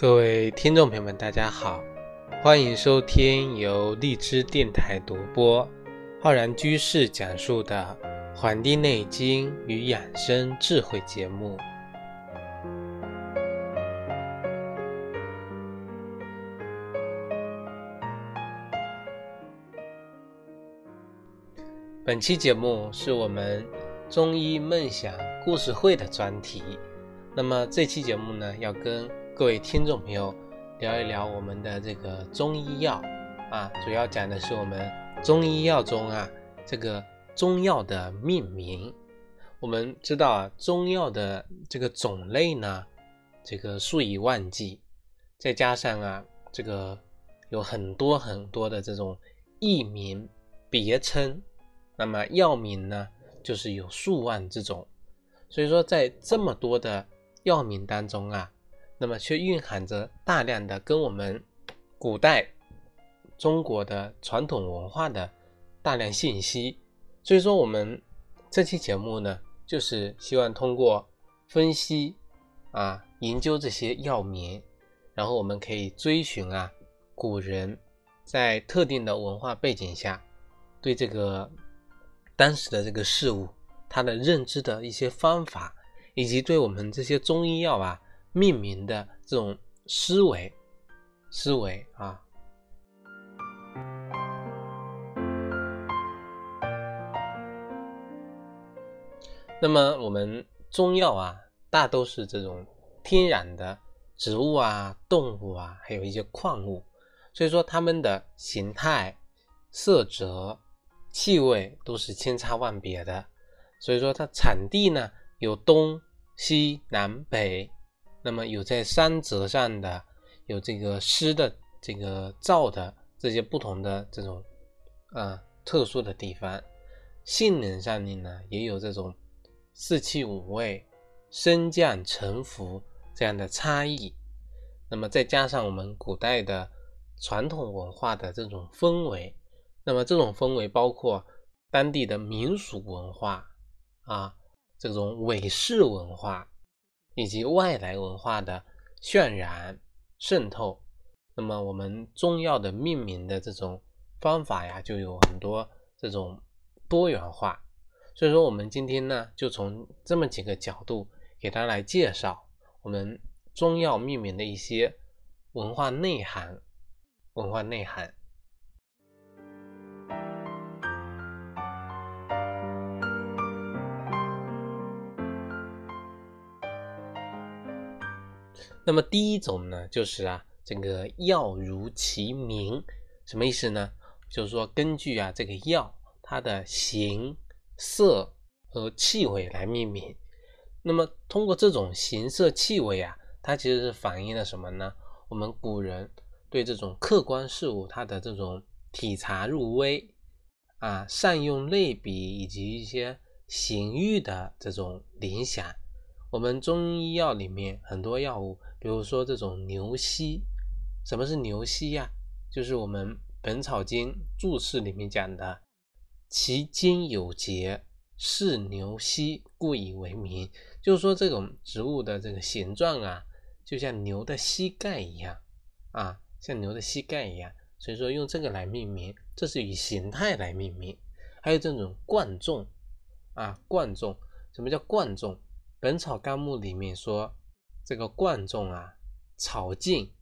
各位听众朋友们，大家好，欢迎收听由荔枝电台独播、浩然居士讲述的《黄帝内经与养生智慧》节目。本期节目是我们中医梦想故事会的专题。那么这期节目呢，要跟各位听众朋友聊一聊我们的这个中医药啊，主要讲的是我们中医药中啊这个中药的命名。我们知道啊，中药的这个种类呢，这个数以万计，再加上啊，这个有很多很多的这种艺名别称，那么药名呢，就是有数万之种。所以说，在这么多的药名当中啊，那么却蕴含着大量的跟我们古代中国的传统文化的大量信息。所以说，我们这期节目呢，就是希望通过分析啊，研究这些药名，然后我们可以追寻啊，古人在特定的文化背景下对这个当时的这个事物，它的认知的一些方法。以及对我们这些中医药啊命名的这种思维思维啊，那么我们中药啊大都是这种天然的植物啊、动物啊，还有一些矿物，所以说它们的形态、色泽、气味都是千差万别的，所以说它产地呢有东。西南北，那么有在山泽上的，有这个湿的、这个燥的这些不同的这种啊特殊的地方，性能上面呢也有这种四气五味、升降沉浮这样的差异。那么再加上我们古代的传统文化的这种氛围，那么这种氛围包括当地的民俗文化啊。这种伪饰文化以及外来文化的渲染渗透，那么我们中药的命名的这种方法呀，就有很多这种多元化。所以说，我们今天呢，就从这么几个角度给大家来介绍我们中药命名的一些文化内涵，文化内涵。那么第一种呢，就是啊，这个药如其名，什么意思呢？就是说根据啊这个药它的形色和气味来命名。那么通过这种形色气味啊，它其实是反映了什么呢？我们古人对这种客观事物它的这种体察入微啊，善用类比以及一些形喻的这种联想。我们中医药里面很多药物。比如说这种牛膝，什么是牛膝呀？就是我们《本草经》注释里面讲的，其茎有节，是牛膝，故以为名。就是说这种植物的这个形状啊，就像牛的膝盖一样啊，像牛的膝盖一样，所以说用这个来命名，这是以形态来命名。还有这种贯众啊，贯众，什么叫贯众？《本草纲目》里面说。这个贯众啊，草茎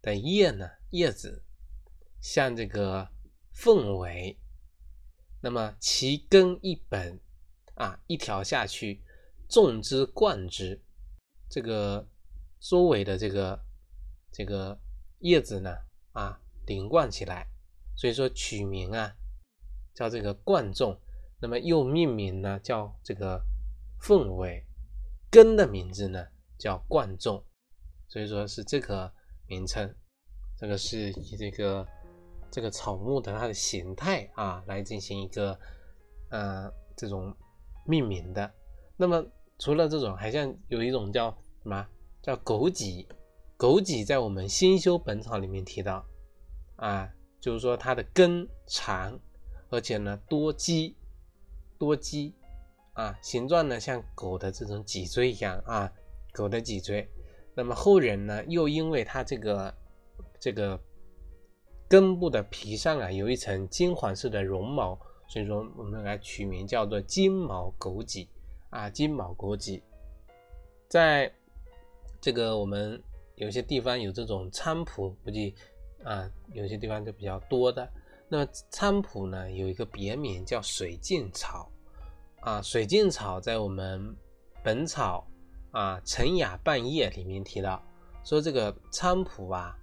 的叶呢，叶子像这个凤尾，那么其根一本啊，一条下去，纵之贯之，这个周围的这个这个叶子呢啊，连贯起来，所以说取名啊叫这个贯众，那么又命名呢叫这个凤尾，根的名字呢？叫贯众，所以说是这个名称，这个是以这个这个草木的它的形态啊来进行一个呃这种命名的。那么除了这种，还像有一种叫什么叫枸杞？枸杞在我们《新修本草》里面提到啊，就是说它的根长，而且呢多基多肌啊，形状呢像狗的这种脊椎一样啊。狗的脊椎，那么后人呢，又因为它这个这个根部的皮上啊有一层金黄色的绒毛，所以说我们来取名叫做金毛枸杞啊，金毛枸杞。在这个我们有些地方有这种菖蒲，估计啊有些地方就比较多的。那么菖蒲呢有一个别名叫水镜草啊，水镜草在我们《本草》啊《陈雅半叶》里面提到，说这个菖蒲啊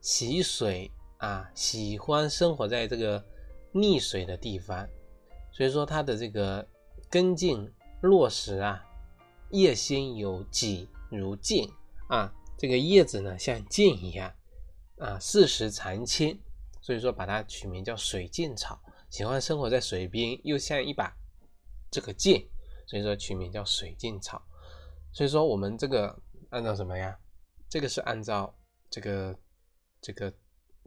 喜水啊，喜欢生活在这个溺水的地方，所以说它的这个根茎落实啊，叶心有几如镜啊，这个叶子呢像镜一样啊，四时常青，所以说把它取名叫水镜草，喜欢生活在水边，又像一把这个镜，所以说取名叫水镜草。所以说我们这个按照什么呀？这个是按照这个这个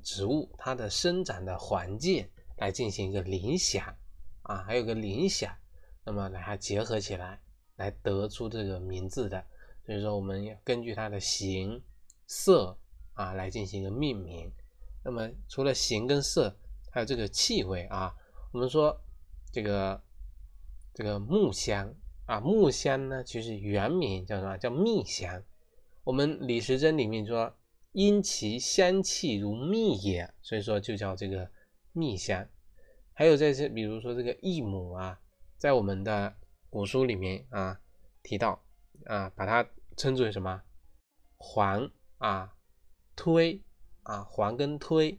植物它的生长的环境来进行一个联想啊，还有个联想，那么来它结合起来，来得出这个名字的。所以说我们要根据它的形色啊来进行一个命名。那么除了形跟色，还有这个气味啊，我们说这个这个木香。啊，木香呢，其实原名叫什么？叫蜜香。我们李时珍里面说，因其香气如蜜也，所以说就叫这个蜜香。还有这些，比如说这个益母啊，在我们的古书里面啊提到啊，把它称之为什么？黄啊，推啊，黄跟推。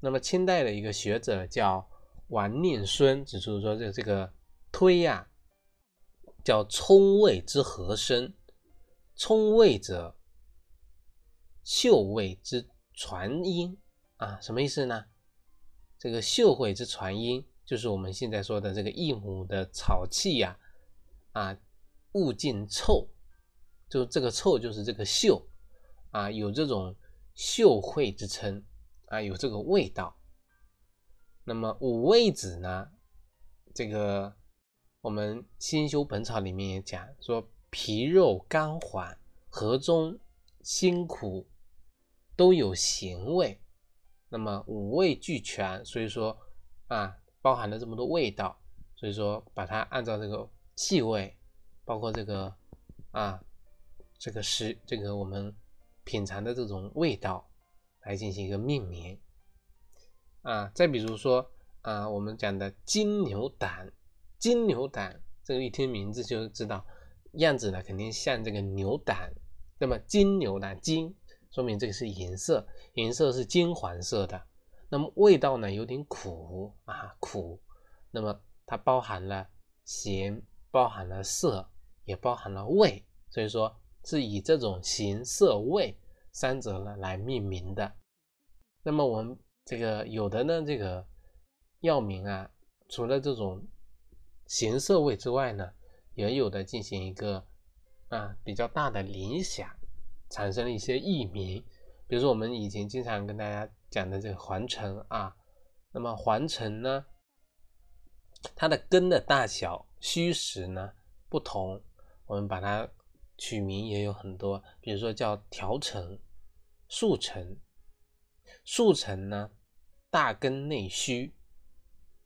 那么清代的一个学者叫王念孙指出说，这这个推呀。叫冲味之和声，冲味者，嗅味之传音啊，什么意思呢？这个嗅味之传音，就是我们现在说的这个一母的草气呀，啊，物尽臭，就这个臭就是这个嗅啊，有这种嗅会之称啊，有这个味道。那么五味子呢，这个。我们《新修本草》里面也讲说，皮肉甘缓，和中辛苦，都有咸味。那么五味俱全，所以说啊，包含了这么多味道，所以说把它按照这个气味，包括这个啊，这个食这个我们品尝的这种味道来进行一个命名啊。再比如说啊，我们讲的金牛胆。金牛胆，这个一听名字就知道，样子呢肯定像这个牛胆。那么金牛胆，金说明这个是颜色，颜色是金黄色的。那么味道呢有点苦啊，苦。那么它包含了咸，包含了涩，也包含了味，所以说是以这种形色味三者呢来命名的。那么我们这个有的呢，这个药名啊，除了这种。形色味之外呢，也有的进行一个啊比较大的联想，产生了一些异名。比如说我们以前经常跟大家讲的这个黄橙啊，那么黄橙呢，它的根的大小、虚实呢不同，我们把它取名也有很多，比如说叫条城、树城。树城呢，大根内虚。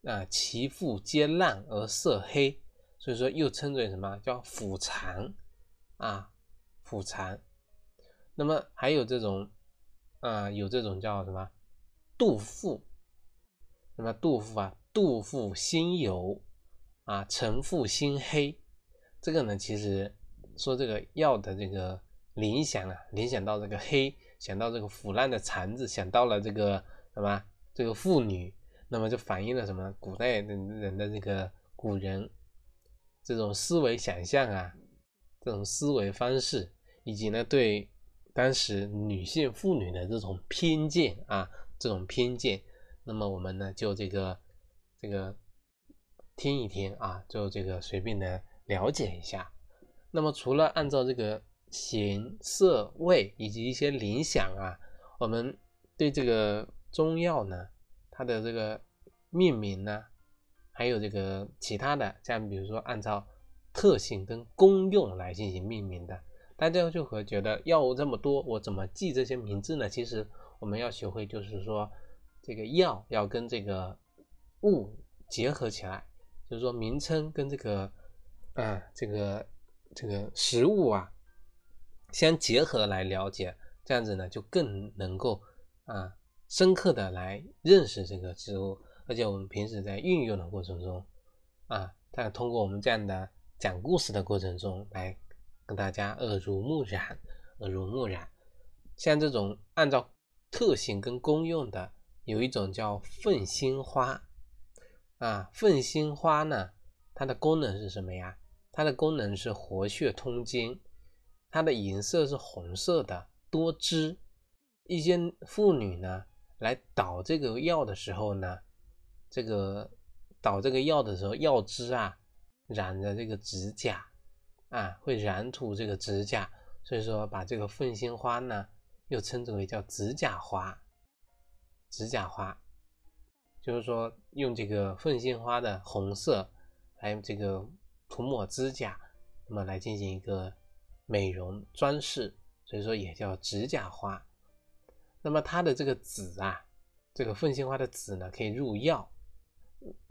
啊，其腹皆烂而色黑，所以说又称为什么叫腐蚕啊？腐蚕。那么还有这种啊，有这种叫什么杜甫？那么杜甫啊，杜甫心油啊，陈腹心黑。这个呢，其实说这个药的这个联想啊，联想到这个黑，想到这个腐烂的蚕子，想到了这个什么这个妇女。那么就反映了什么？古代的人的这个古人这种思维想象啊，这种思维方式，以及呢对当时女性妇女的这种偏见啊，这种偏见。那么我们呢就这个这个听一听啊，就这个随便的了解一下。那么除了按照这个形色味以及一些联想啊，我们对这个中药呢。它的这个命名呢，还有这个其他的，像比如说按照特性跟功用来进行命名的。大家就会觉得药物这么多，我怎么记这些名字呢？其实我们要学会，就是说这个药要跟这个物结合起来，就是说名称跟这个啊这个这个食物啊相结合来了解，这样子呢就更能够啊深刻的来认识这个植物，而且我们平时在运用的过程中啊，它通过我们这样的讲故事的过程中来。跟大家耳濡目染，耳濡目染。像这种按照特性跟功用的，有一种叫凤心花啊。凤心花呢，它的功能是什么呀？它的功能是活血通经，它的颜色是红色的，多汁。一些妇女呢，来捣这个药的时候呢，这个捣这个药的时候，药汁啊染着这个指甲。啊，会染土这个指甲，所以说把这个凤仙花呢，又称之为叫指甲花。指甲花就是说用这个凤仙花的红色来这个涂抹指甲，那么来进行一个美容装饰，所以说也叫指甲花。那么它的这个籽啊，这个凤仙花的籽呢，可以入药。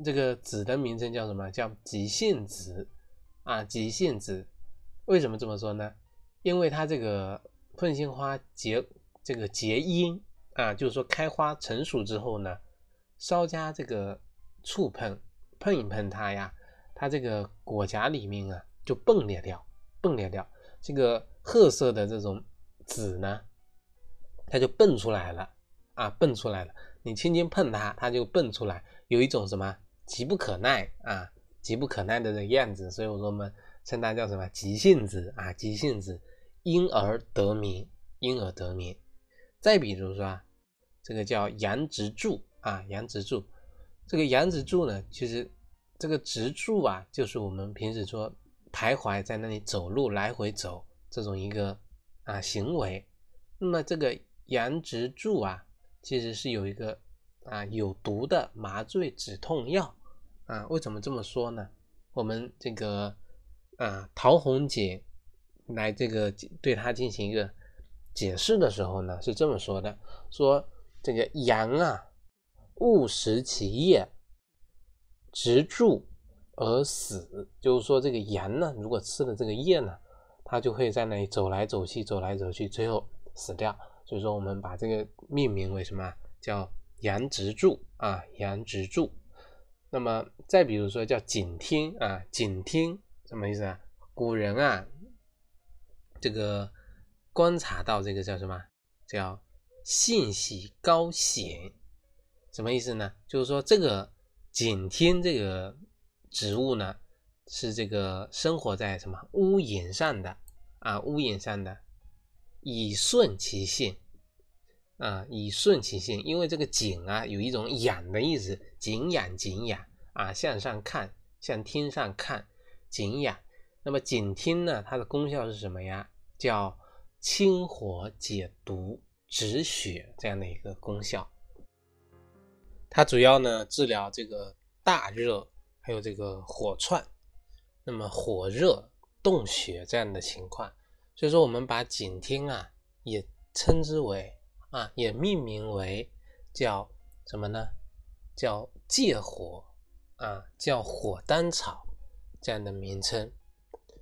这个籽的名称叫什么？叫极性子啊，极性子。为什么这么说呢？因为它这个凤仙花结这个结阴啊，就是说开花成熟之后呢，稍加这个触碰碰一碰它呀，它这个果荚里面啊就迸裂掉，迸裂掉这个褐色的这种籽呢，它就蹦出来了啊，蹦出来了。你轻轻碰它，它就蹦出来，有一种什么急不可耐啊，急不可耐的这个样子。所以我说我们。称它叫什么急性子啊？急性子，因而得名，因而得名。再比如说啊，这个叫羊直柱啊，羊直柱。这个羊直柱呢，其实这个直柱啊，就是我们平时说徘徊在那里走路来回走这种一个啊行为。那么这个羊直柱啊，其实是有一个啊有毒的麻醉止痛药啊。为什么这么说呢？我们这个。啊，陶弘景来这个对他进行一个解释的时候呢，是这么说的：说这个羊啊，误食其叶，植柱而死。就是说，这个羊呢，如果吃了这个叶呢，它就会在那里走来走去，走来走去，最后死掉。所以说，我们把这个命名为什么？叫羊直柱啊，羊直柱。那么再比如说叫景天啊，景天。什么意思啊？古人啊，这个观察到这个叫什么？叫性喜高显，什么意思呢？就是说这个景天这个植物呢，是这个生活在什么屋檐上的啊？屋檐上的，以顺其性啊，以顺其性，因为这个景啊，有一种仰的意思，景仰景仰啊，向上看，向天上看。景仰，那么景听呢？它的功效是什么呀？叫清火解毒、止血这样的一个功效。它主要呢治疗这个大热，还有这个火窜，那么火热冻血这样的情况。所以说，我们把景听啊也称之为啊，也命名为叫什么呢？叫借火啊，叫火丹草。这样的名称，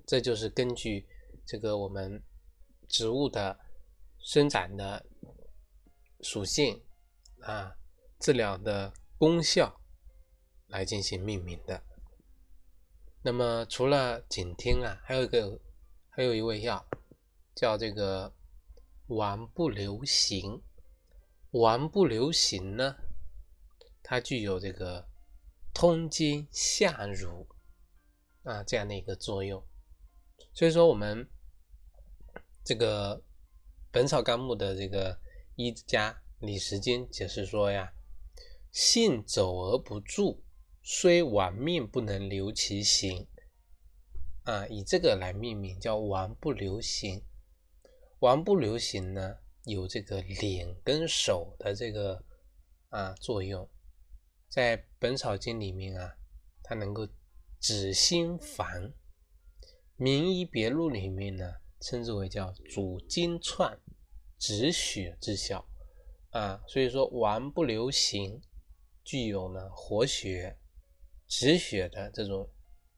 这就是根据这个我们植物的生长的属性啊，治疗的功效来进行命名的。那么除了景听啊，还有一个还有一味药叫这个丸不留行。丸不留行呢，它具有这个通经下乳。啊，这样的一个作用，所以说我们这个《本草纲目》的这个医家李时珍解释说呀，性走而不住，虽亡命不能留其形。啊，以这个来命名叫亡不留行。王不留行呢，有这个脸跟手的这个啊作用，在《本草经》里面啊，它能够。止心烦，《名医别录》里面呢称之为叫主筋串止血之效啊，所以说丸不留行，具有呢活血止血的这种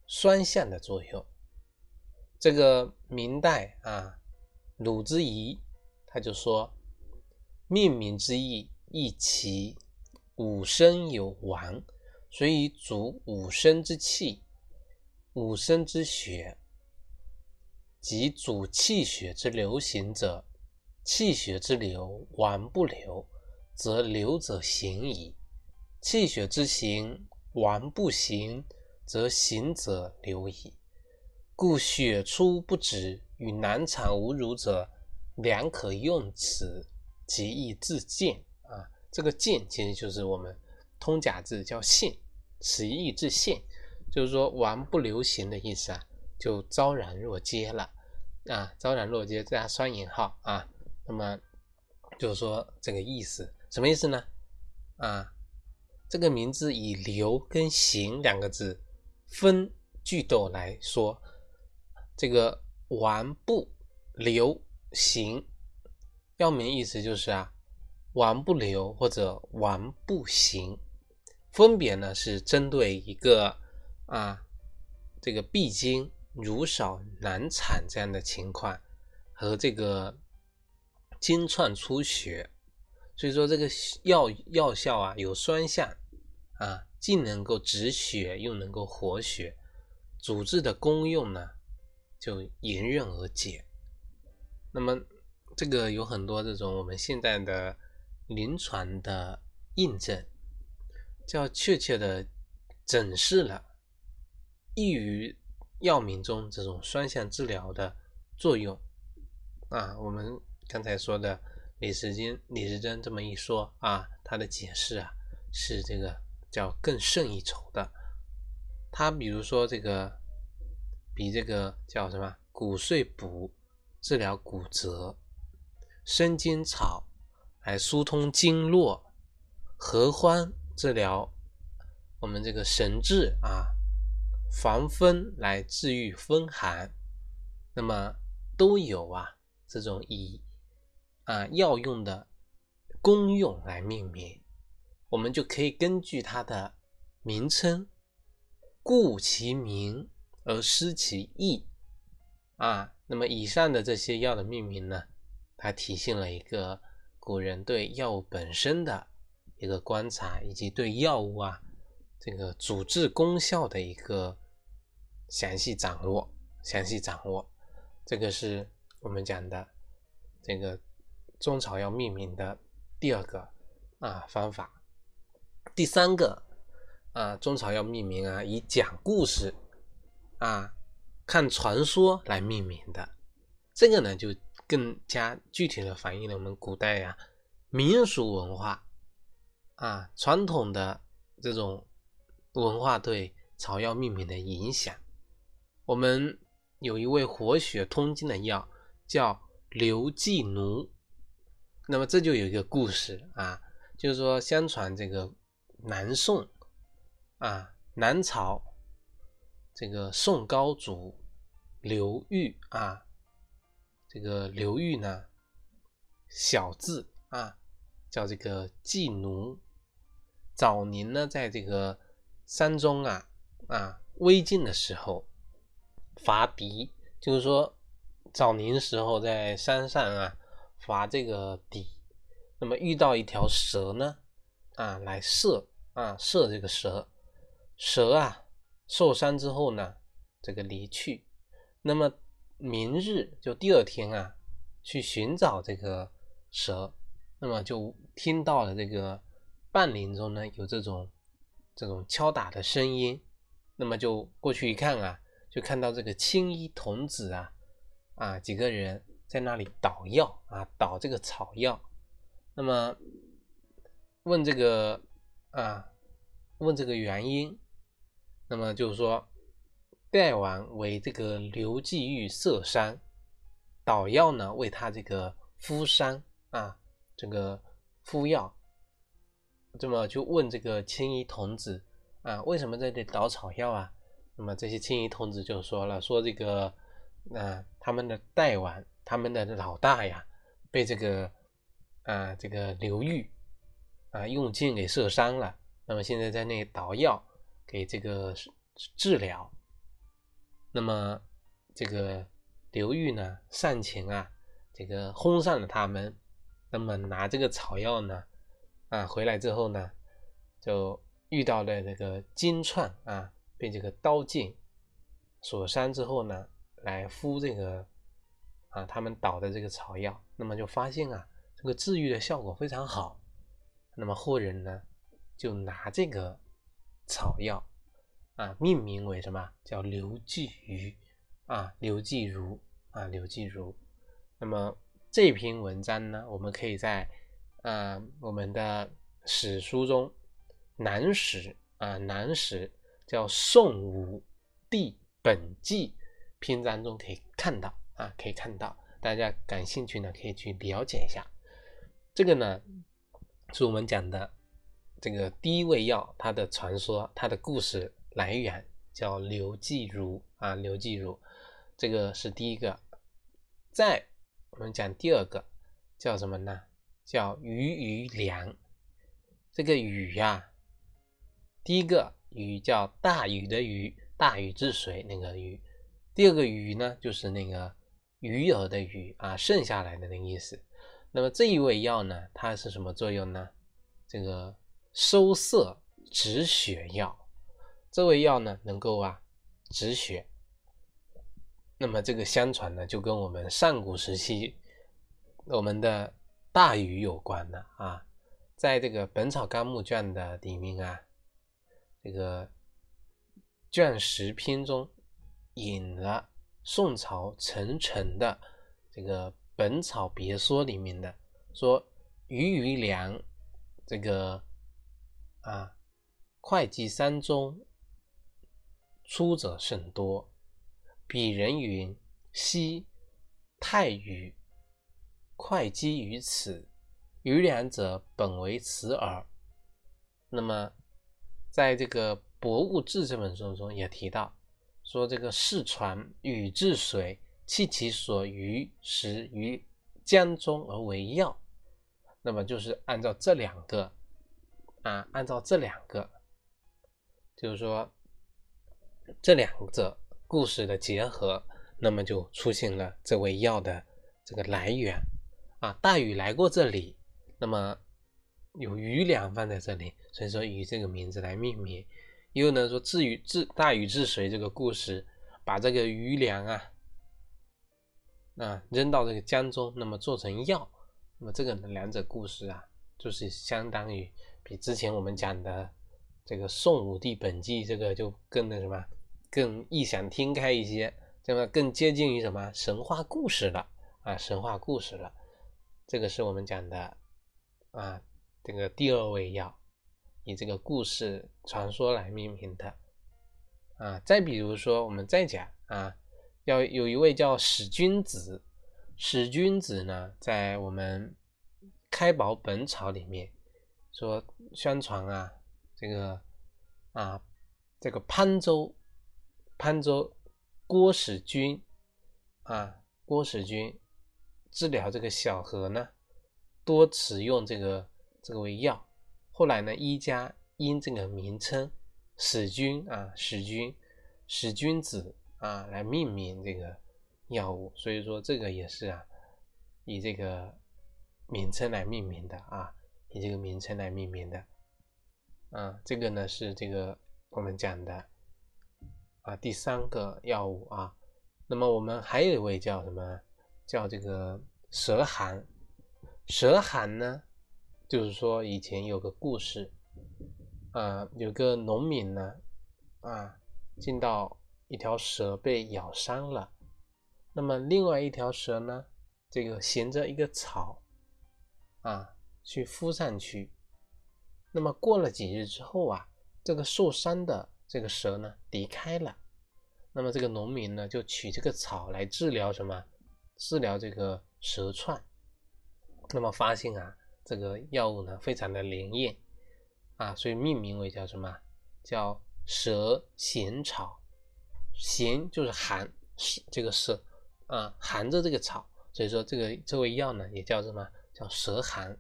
双向的作用。这个明代啊，鲁之仪他就说，命名之意，亦其五生有丸，所以主五生之气，五生之血。即主气血之流行者，气血之流丸不流，则流者行矣；气血之行丸不行，则行者流矣。故血出不止与难产无乳者，良可用此，即易自见啊。这个见其实就是我们通假字叫现，此易自现，就是说王不留行的意思啊，就昭然若揭了。啊，昭然若揭加双引号啊，那么就是说这个意思，什么意思呢？啊，这个名字以留跟行两个字分句斗来说，这个完不流行，药名意思就是啊，完不流或者完不行，分别呢是针对一个啊这个闭经。乳少难产这样的情况和这个经串出血，所以说这个药药效啊有双向啊，既能够止血又能够活血，主治的功用呢就迎刃而解。那么这个有很多这种我们现在的临床的印证，叫确切的诊示了易于。药名中这种双向治疗的作用啊，我们刚才说的李时珍，李时珍这么一说啊，他的解释啊是这个叫更胜一筹的。他比如说这个比这个叫什么骨碎补治疗骨折，生筋草来疏通经络，合欢治疗我们这个神志啊。防风来治愈风寒，那么都有啊这种以啊药用的功用来命名，我们就可以根据它的名称，故其名而失其意啊。那么以上的这些药的命名呢，它体现了一个古人对药物本身的一个观察，以及对药物啊这个主治功效的一个。详细掌握，详细掌握，这个是我们讲的这个中草药命名的第二个啊方法。第三个啊，中草药命名啊，以讲故事啊、看传说来命名的，这个呢就更加具体的反映了我们古代呀民俗文化。啊传统的这种文化对草药命名的影响。我们有一味活血通经的药叫刘寄奴，那么这就有一个故事啊，就是说相传这个南宋啊南朝这个宋高祖刘裕啊，这个刘裕呢小字啊叫这个季奴，早年呢在这个山中啊啊危境的时候。伐敌，就是说早年时候在山上啊伐这个敌，那么遇到一条蛇呢，啊来射啊射这个蛇，蛇啊受伤之后呢，这个离去，那么明日就第二天啊去寻找这个蛇，那么就听到了这个半林中呢有这种这种敲打的声音，那么就过去一看啊。就看到这个青衣童子啊，啊几个人在那里捣药啊，捣这个草药。那么问这个啊，问这个原因。那么就是说，代王为这个刘季玉射伤，捣药呢为他这个敷伤啊，这个敷药。这么就问这个青衣童子啊，为什么在这里捣草药啊？那么这些青衣童子就说了，说这个那他们的代王，他们的老大呀，被这个啊这个刘裕啊用箭给射伤了。那么现在在那捣药给这个治疗。那么这个刘裕呢上前啊，这个轰上了他们。那么拿这个草药呢啊回来之后呢，就遇到了这个金串啊，被这个刀剑所伤之后呢。来敷这个啊，他们捣的这个草药，那么就发现啊，这个治愈的效果非常好。那么后人呢，就拿这个草药啊，命名为什么？叫刘继瑜啊，刘继儒啊，刘继儒。那么这篇文章呢，我们可以在啊我们的史书中，《南史》啊，《南史》叫《宋武帝本纪》。篇章中可以看到啊，可以看到，大家感兴趣呢，可以去了解一下。这个呢，是我们讲的这个第一味药，它的传说，它的故事来源叫刘继儒啊，刘继儒，这个是第一个。再我们讲第二个，叫什么呢？叫鱼鱼梁。这个鱼呀，第一个鱼叫大禹的禹，大禹治水那个禹。第二个鱼呢，就是那个鱼儿的鱼啊，剩下来的那个意思。那么这一味药呢，它是什么作用呢？这个收涩止血药。这味药呢，能够啊止血。那么这个相传呢，就跟我们上古时期我们的大禹有关的啊。在这个《本草纲目》卷的里面啊，这个卷十篇中。引了宋朝陈澄的这个《本草别说》里面的说：“鱼鱼梁这个啊，会稽山中出者甚多。彼人云：昔太禹会稽于此，余两者本为此耳。”那么，在这个《博物志》这本书中也提到。说这个世传禹治水，弃其所余食于江中而为药，那么就是按照这两个啊，按照这两个，就是说这两者故事的结合，那么就出现了这味药的这个来源啊。大禹来过这里，那么有余粮放在这里，所以说以这个名字来命名。又呢说治禹治大禹治水这个故事，把这个余粮啊啊扔到这个江中，那么做成药，那么这个两者故事啊，就是相当于比之前我们讲的这个宋武帝本纪这个就更那什么，更异想天开一些，这么更接近于什么神话故事了啊，神话故事了，这个是我们讲的啊这个第二味药。以这个故事传说来命名的啊，再比如说，我们再讲啊，要有一位叫史君子，史君子呢，在我们《开宝本草》里面说，宣传啊，这个啊，这个潘州，潘州郭使君啊，郭使君治疗这个小河呢，多使用这个这个为药。后来呢，一家因这个名称史君啊，史君、史君子啊来命名这个药物，所以说这个也是啊，以这个名称来命名的啊，以这个名称来命名的啊，这个呢是这个我们讲的啊第三个药物啊，那么我们还有一位叫什么？叫这个蛇寒，蛇寒呢？就是说，以前有个故事，啊，有个农民呢，啊，见到一条蛇被咬伤了，那么另外一条蛇呢，这个衔着一个草，啊，去敷上去，那么过了几日之后啊，这个受伤的这个蛇呢离开了，那么这个农民呢就取这个草来治疗什么？治疗这个蛇串，那么发现啊。这个药物呢，非常的灵验啊，所以命名为叫什么？叫蛇咸草。咸就是寒，这个蛇啊含着这个草，所以说这个这味药呢也叫什么叫蛇寒，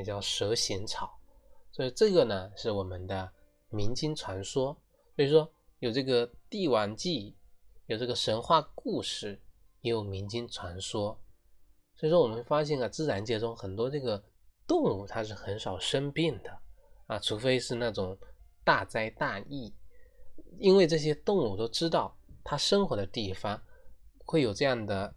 也叫蛇行草。所以这个呢是我们的民间传说。所以说有这个帝王记，有这个神话故事，也有民间传说。所以说我们发现啊，自然界中很多这个动物它是很少生病的啊，除非是那种大灾大疫，因为这些动物都知道它生活的地方会有这样的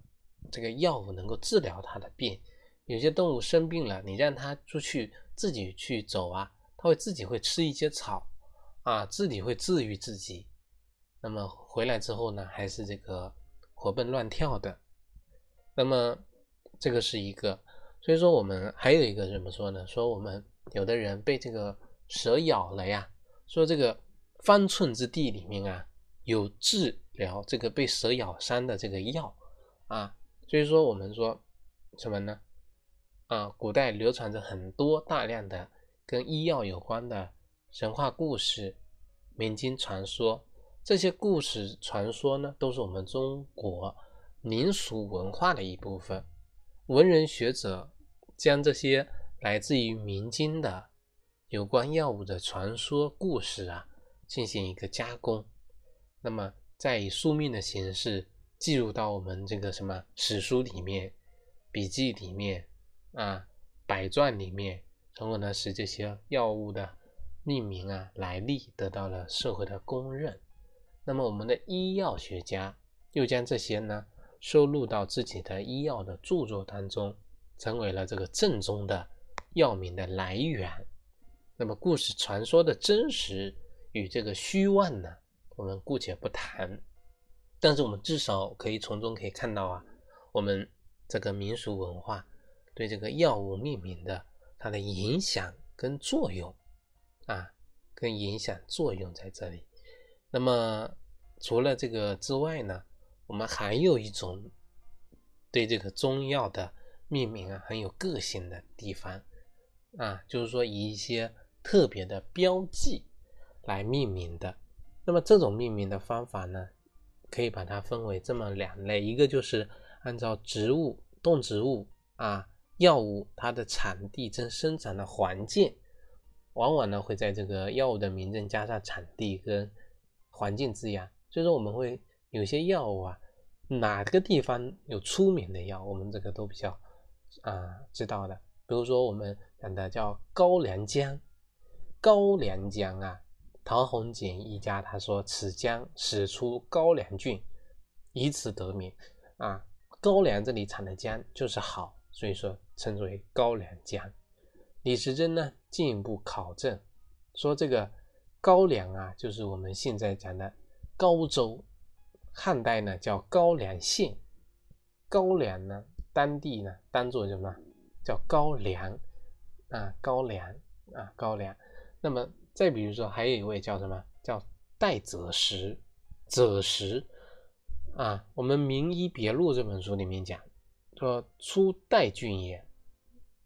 这个药物能够治疗它的病。有些动物生病了，你让它出去自己去走啊，它会自己会吃一些草啊，自己会治愈自己。那么回来之后呢，还是这个活蹦乱跳的。那么这个是一个，所以说我们还有一个怎么说呢？说我们有的人被这个蛇咬了呀，说这个方寸之地里面啊有治疗这个被蛇咬伤的这个药啊，所以说我们说什么呢？啊，古代流传着很多大量的跟医药有关的神话故事、民间传说，这些故事传说呢，都是我们中国民俗文化的一部分。文人学者将这些来自于民间的有关药物的传说故事啊，进行一个加工，那么再以书面的形式记录到我们这个什么史书里面、笔记里面啊、百传里面，从而呢使这些药物的命名啊、来历得到了社会的公认。那么我们的医药学家又将这些呢。收录到自己的医药的著作当中，成为了这个正宗的药名的来源。那么，故事传说的真实与这个虚妄呢，我们姑且不谈。但是，我们至少可以从中可以看到啊，我们这个民俗文化对这个药物命名的它的影响跟作用啊，跟影响作用在这里。那么，除了这个之外呢？我们还有一种对这个中药的命名啊很有个性的地方啊，就是说以一些特别的标记来命名的。那么这种命名的方法呢，可以把它分为这么两类：一个就是按照植物、动植物啊、药物它的产地跟生产的环境，往往呢会在这个药物的名称加上产地跟环境字样。所以说我们会。有些药物啊，哪个地方有出名的药，我们这个都比较啊知道的。比如说我们讲的叫高良姜，高良姜啊，陶弘景一家他说此姜始出高粱郡，以此得名啊。高粱这里产的姜就是好，所以说称之为高粱姜。李时珍呢进一步考证说，这个高粱啊，就是我们现在讲的高州。汉代呢叫高梁县，高梁呢当地呢当做什么叫高梁啊高梁啊高梁。那么再比如说还有一位叫什么叫戴泽石，泽石啊，我们《名医别录》这本书里面讲说初代郡也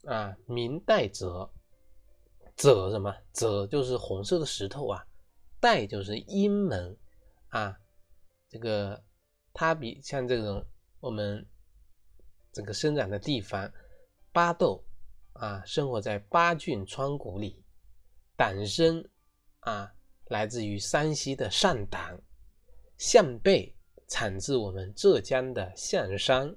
啊，明代泽，泽什么泽就是红色的石头啊，代就是阴门啊。这个它比像这种我们这个生长的地方，巴豆啊，生活在巴郡川谷里；党参啊，来自于山西的上党；象贝产自我们浙江的象山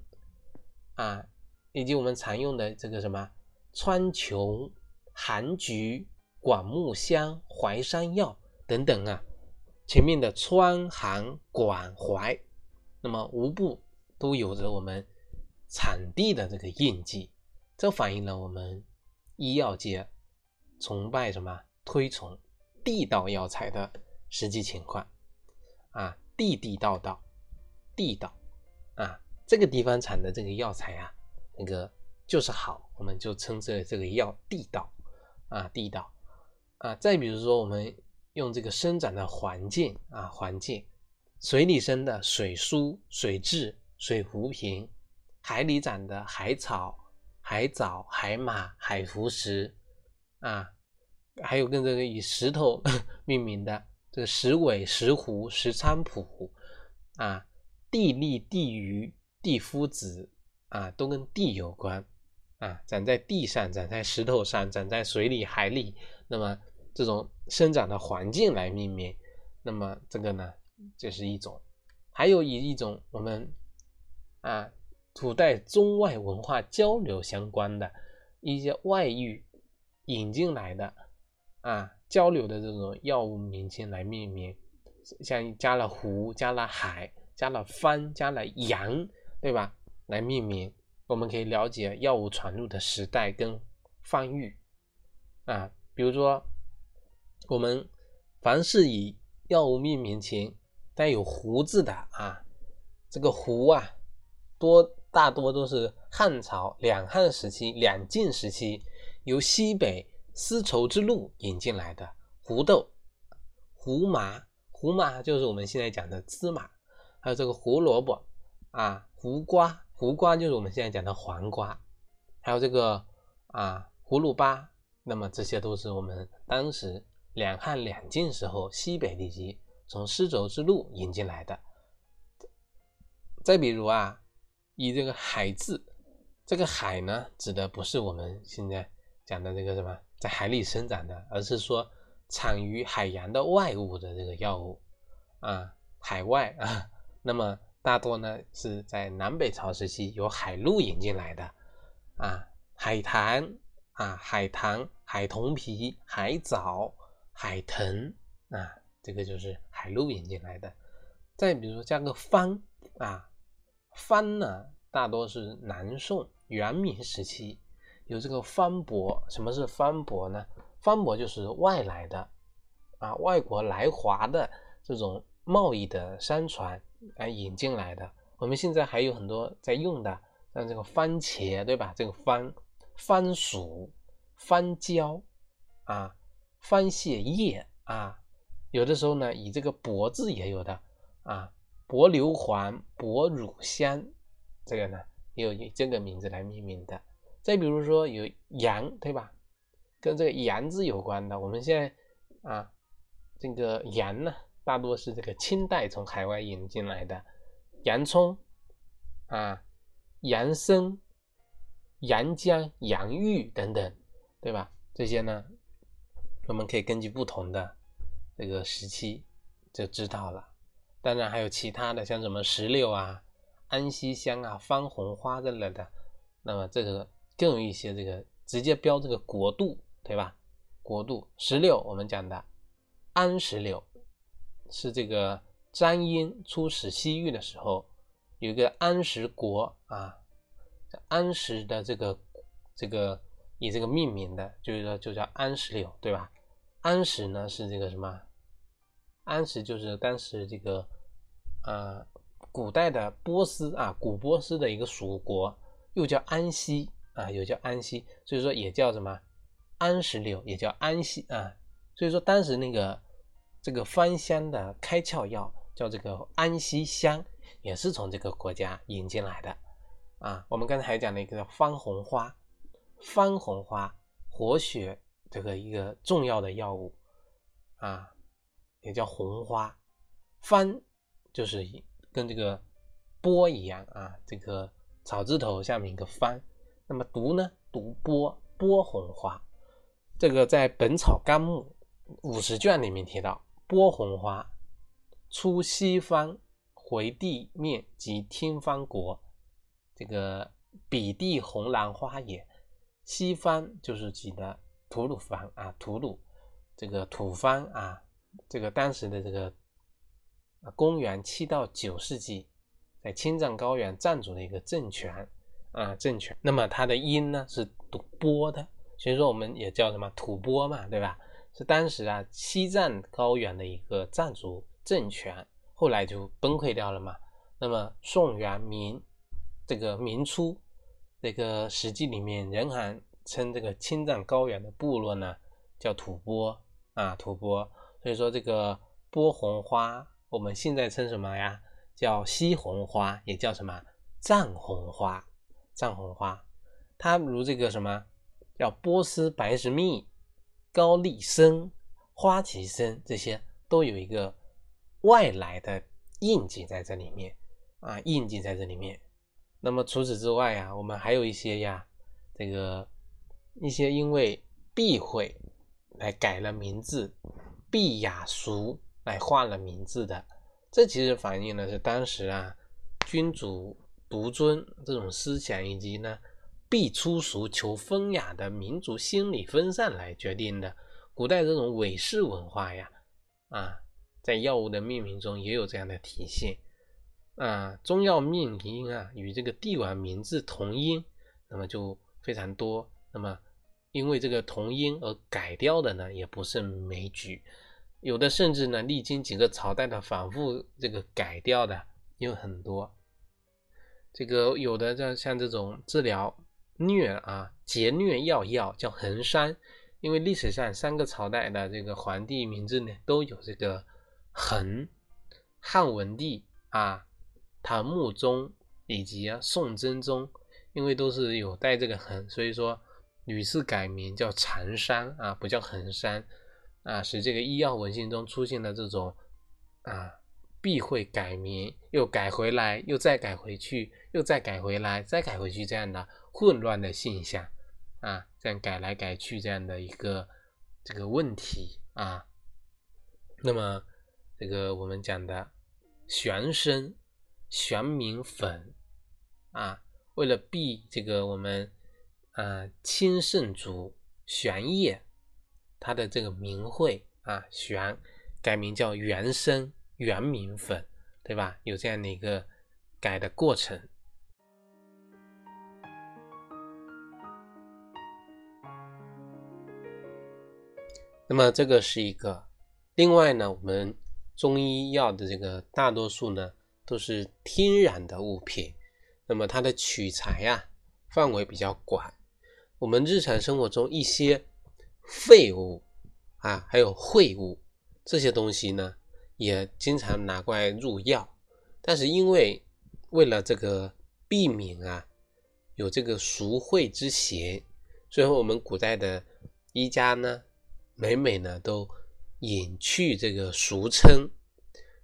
啊，以及我们常用的这个什么川穹、寒菊、广木香、淮山药等等啊。前面的川、韩、广、淮，那么无不都有着我们产地的这个印记，这反映了我们医药界崇拜什么、推崇地道药材的实际情况啊，地地道道，地道啊，这个地方产的这个药材啊，那个就是好，我们就称之为这个药地道啊，地道啊。再比如说我们。用这个生长的环境啊，环境，水里生的水苏、水蛭、水浮萍，海里长的海草、海藻、海马、海浮石啊，还有跟这个以石头 命名的这个石尾、石斛、石菖蒲啊，地利地鱼地夫子啊，都跟地有关啊，长在地上，长在石头上，长在水里、海里，那么这种生长的环境来命名，那么这个呢，这是一种，还有以一种我们啊，古代中外文化交流相关的一些外域引进来的啊，交流的这种药物名称来命名，像加了湖，加了海。加了番，加了洋，对吧？来命名，我们可以了解药物传入的时代跟方域啊。比如说，我们凡是以药物命名前带有“胡”字的啊，这个“胡”啊，多大多都是汉朝两汉时期、两晋时期由西北丝绸之路引进来的胡豆、胡麻、胡麻就是我们现在讲的芝麻。还有这个胡萝卜啊，胡瓜，胡瓜就是我们现在讲的黄瓜，还有这个啊葫芦巴，那么这些都是我们当时两汉两晋时候西北地区从丝绸之路引进来的。再比如啊，以这个海字，这个海呢，指的不是我们现在讲的这个什么在海里生长的，而是说产于海洋的外物的这个药物啊，海外啊。那么大多呢是在南北朝时期由海路引进来的，啊，海棠啊，海棠、海桐皮、海藻、海藤啊，这个就是海路引进来的。再比如说加个番啊，番呢大多是南宋元明时期有这个番帛。什么是番帛呢？番帛就是外来的啊，外国来华的这种贸易的商船。来引进来的，我们现在还有很多在用的，像这个番茄，对吧？这个番番薯、番椒啊，番泻叶啊，有的时候呢，以这个“柏”字也有的啊，柏硫磺、柏乳香，这个呢也有以这个名字来命名的。再比如说有洋，对吧？跟这个洋字有关的，我们现在啊，这个洋呢。大多是这个清代从海外引进来的洋葱啊、洋参、洋姜、洋芋等等，对吧？这些呢，我们可以根据不同的这个时期就知道了。当然还有其他的，像什么石榴啊、安息香啊、番红花之类的。那么这个更有一些这个直接标这个国度，对吧？国度石榴，我们讲的安石榴。是这个张英出使西域的时候，有一个安石国啊，安石的这个这个以这个命名的，就是说就叫安石榴，对吧？安石呢是这个什么？安石就是当时这个啊古代的波斯啊古波斯的一个属国，又叫安息啊，又叫安息，所以说也叫什么安石榴，也叫安息啊，所以说当时那个。这个芳香的开窍药叫这个安息香，也是从这个国家引进来的啊。我们刚才还讲了一个叫番红花，番红花活血这个一个重要的药物啊，也叫红花。番就是跟这个波一样啊，这个草字头下面一个番。那么读呢，读波波红花。这个在《本草纲目》五十卷里面提到。波红花出西方，回地面及天方国。这个彼地红兰花也。西方就是指的吐鲁番啊，吐鲁这个吐蕃啊，这个当时的这个公元七到九世纪，在青藏高原占主的一个政权啊，政权。那么它的音呢是读波的，所以说我们也叫什么吐蕃嘛，对吧？是当时啊，西藏高原的一个藏族政权，后来就崩溃掉了嘛。那么宋元明这个明初，这个史记里面仍然称这个青藏高原的部落呢叫吐蕃啊，吐蕃。所以说这个波红花，我们现在称什么呀？叫西红花，也叫什么藏红花？藏红花，它如这个什么叫波斯白石蜜。高丽参、花旗参这些都有一个外来的印记在这里面啊，印记在这里面。那么除此之外呀，我们还有一些呀，这个一些因为避讳来改了名字，避雅俗来换了名字的，这其实反映的是当时啊君主独尊这种思想，以及呢避粗俗求风雅的民族心理分散来决定的。古代这种伪饰文化呀，啊，在药物的命名中也有这样的体现。啊，中药命音啊与这个帝王名字同音，那么就非常多。那么因为这个同音而改掉的呢，也不胜枚举。有的甚至呢，历经几个朝代的反复这个改掉的有很多。这个有的像像这种治疗虐啊结疟药药叫衡山，因为历史上三个朝代的这个皇帝名字呢都有这个衡，汉文帝啊。唐穆宗以及啊宋真宗，因为都是有带这个衡，所以说屡次改名叫常山啊，不叫衡山啊，使这个医药文献中出现了这种啊避讳改名，又改回来，又再改回去，又再改回来，再改回去这样的混乱的现象啊，这样改来改去这样的一个这个问题啊。那么这个我们讲的玄参。玄明粉啊，为了避这个我们呃清圣祖玄烨他的这个名讳啊，玄改名叫原生元明粉，对吧？有这样的一个改的过程。那么这个是一个，另外呢，我们中医药的这个大多数呢。都是天然的物品，那么它的取材呀范围比较广。我们日常生活中一些废物啊，还有秽物这些东西呢，也经常拿过来入药。但是因为为了这个避免啊有这个俗秽之嫌，所以我们古代的医家呢，每每呢都隐去这个俗称，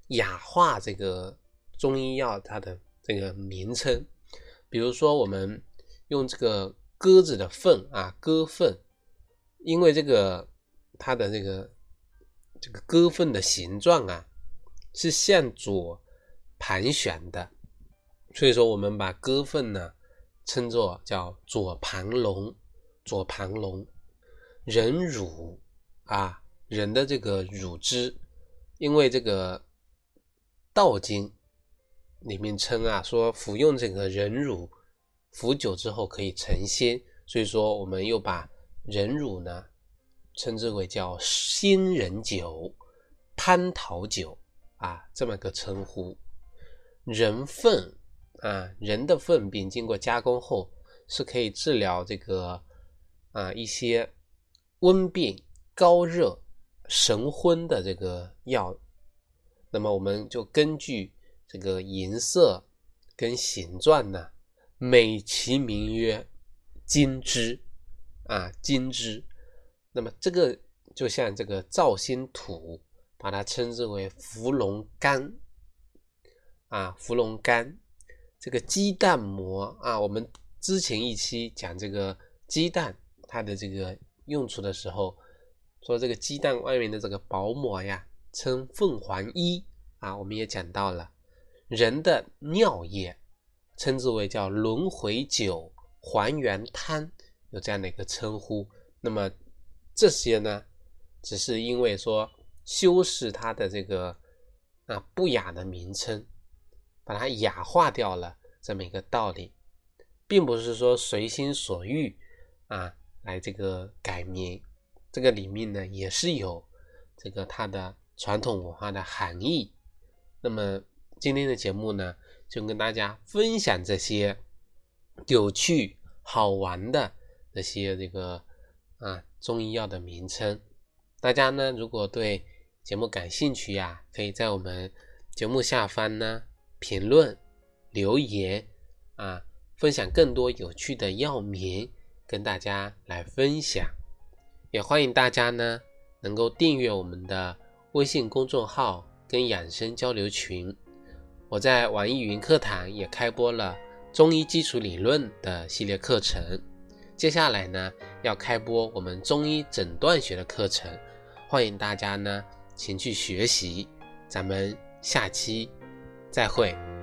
雅化这个。中医药它的这个名称，比如说我们用这个鸽子的粪啊，鸽粪，因为这个它的这个这个鸽粪的形状啊是向左盘旋的，所以说我们把鸽粪呢称作叫左盘龙，左盘龙。人乳啊，人的这个乳汁，因为这个道经。里面称啊，说服用这个人乳服酒之后可以成仙，所以说我们又把人乳呢称之为叫仙人酒、蟠桃酒啊这么个称呼。人粪啊，人的粪便经过加工后是可以治疗这个啊一些温病、高热、神昏的这个药。那么我们就根据。这个颜色跟形状呢，美其名曰金枝啊，金枝。那么这个就像这个造星土，把它称之为芙蓉干啊，芙蓉干。这个鸡蛋膜啊，我们之前一期讲这个鸡蛋它的这个用处的时候，说这个鸡蛋外面的这个薄膜呀，称凤凰衣啊，我们也讲到了。人的尿液称之为叫轮回酒、还原汤，有这样的一个称呼。那么这些呢，只是因为说修饰它的这个啊不雅的名称，把它雅化掉了这么一个道理，并不是说随心所欲啊来这个改名。这个里面呢也是有这个它的传统文化的含义。那么。今天的节目呢，就跟大家分享这些有趣好玩的这些这个啊中医药的名称。大家呢，如果对节目感兴趣呀，可以在我们节目下方呢评论留言啊，分享更多有趣的药名跟大家来分享。也欢迎大家呢能够订阅我们的微信公众号跟养生交流群。我在网易云课堂也开播了中医基础理论的系列课程。接下来呢，要开播我们中医诊断学的课程，欢迎大家呢前去学习。咱们下期再会。